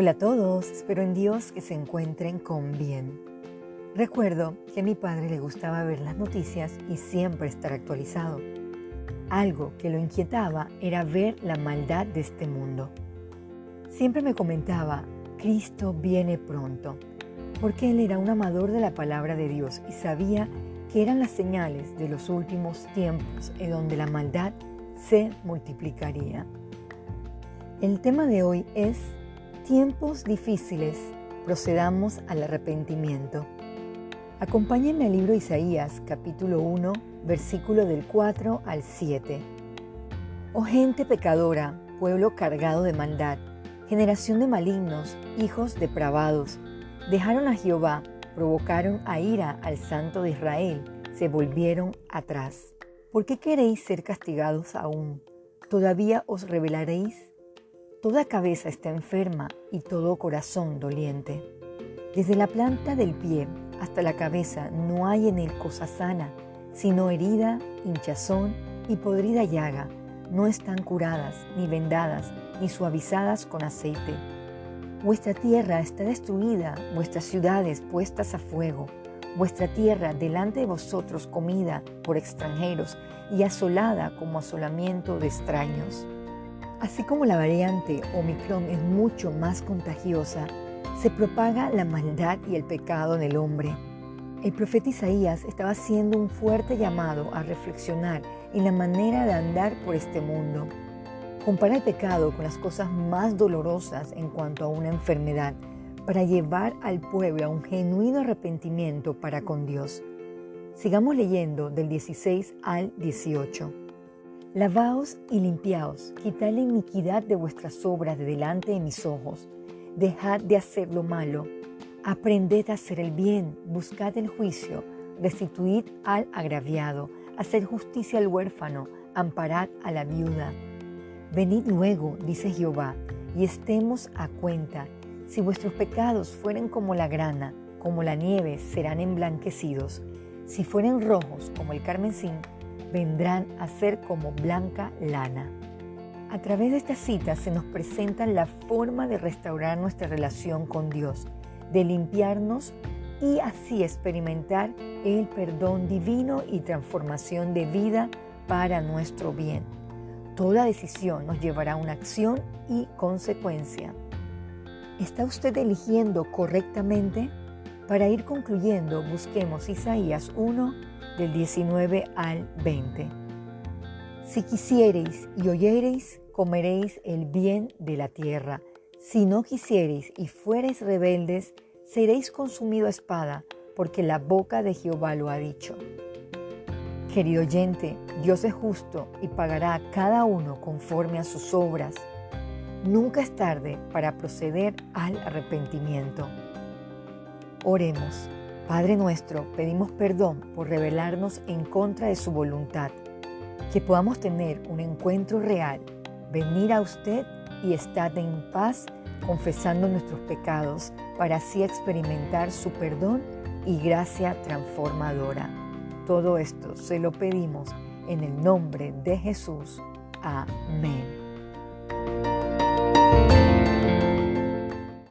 Hola a todos, espero en Dios que se encuentren con bien. Recuerdo que a mi padre le gustaba ver las noticias y siempre estar actualizado. Algo que lo inquietaba era ver la maldad de este mundo. Siempre me comentaba, Cristo viene pronto, porque él era un amador de la palabra de Dios y sabía que eran las señales de los últimos tiempos en donde la maldad se multiplicaría. El tema de hoy es tiempos difíciles, procedamos al arrepentimiento. Acompáñenme al libro Isaías, capítulo 1, versículo del 4 al 7. Oh gente pecadora, pueblo cargado de maldad, generación de malignos, hijos depravados, dejaron a Jehová, provocaron a ira al Santo de Israel, se volvieron atrás. ¿Por qué queréis ser castigados aún? ¿Todavía os rebelaréis? Toda cabeza está enferma y todo corazón doliente. Desde la planta del pie hasta la cabeza no hay en él cosa sana, sino herida, hinchazón y podrida llaga. No están curadas, ni vendadas, ni suavizadas con aceite. Vuestra tierra está destruida, vuestras ciudades puestas a fuego, vuestra tierra delante de vosotros comida por extranjeros y asolada como asolamiento de extraños. Así como la variante Omicron es mucho más contagiosa, se propaga la maldad y el pecado en el hombre. El profeta Isaías estaba haciendo un fuerte llamado a reflexionar en la manera de andar por este mundo. Compara el pecado con las cosas más dolorosas en cuanto a una enfermedad para llevar al pueblo a un genuino arrepentimiento para con Dios. Sigamos leyendo del 16 al 18. Lavaos y limpiaos, quitad la iniquidad de vuestras obras de delante de mis ojos, dejad de hacer lo malo, aprended a hacer el bien, buscad el juicio, restituid al agraviado, haced justicia al huérfano, amparad a la viuda. Venid luego, dice Jehová, y estemos a cuenta. Si vuestros pecados fueren como la grana, como la nieve, serán emblanquecidos. Si fueren rojos como el carmesí, vendrán a ser como blanca lana. A través de esta cita se nos presenta la forma de restaurar nuestra relación con Dios, de limpiarnos y así experimentar el perdón divino y transformación de vida para nuestro bien. Toda decisión nos llevará a una acción y consecuencia. ¿Está usted eligiendo correctamente? Para ir concluyendo, busquemos Isaías 1 del 19 al 20. Si quisiereis y oyereis, comeréis el bien de la tierra. Si no quisiereis y fuereis rebeldes, seréis consumido a espada, porque la boca de Jehová lo ha dicho. Querido oyente, Dios es justo y pagará a cada uno conforme a sus obras. Nunca es tarde para proceder al arrepentimiento. Oremos. Padre nuestro, pedimos perdón por rebelarnos en contra de su voluntad. Que podamos tener un encuentro real, venir a usted y estar en paz confesando nuestros pecados para así experimentar su perdón y gracia transformadora. Todo esto se lo pedimos en el nombre de Jesús. Amén.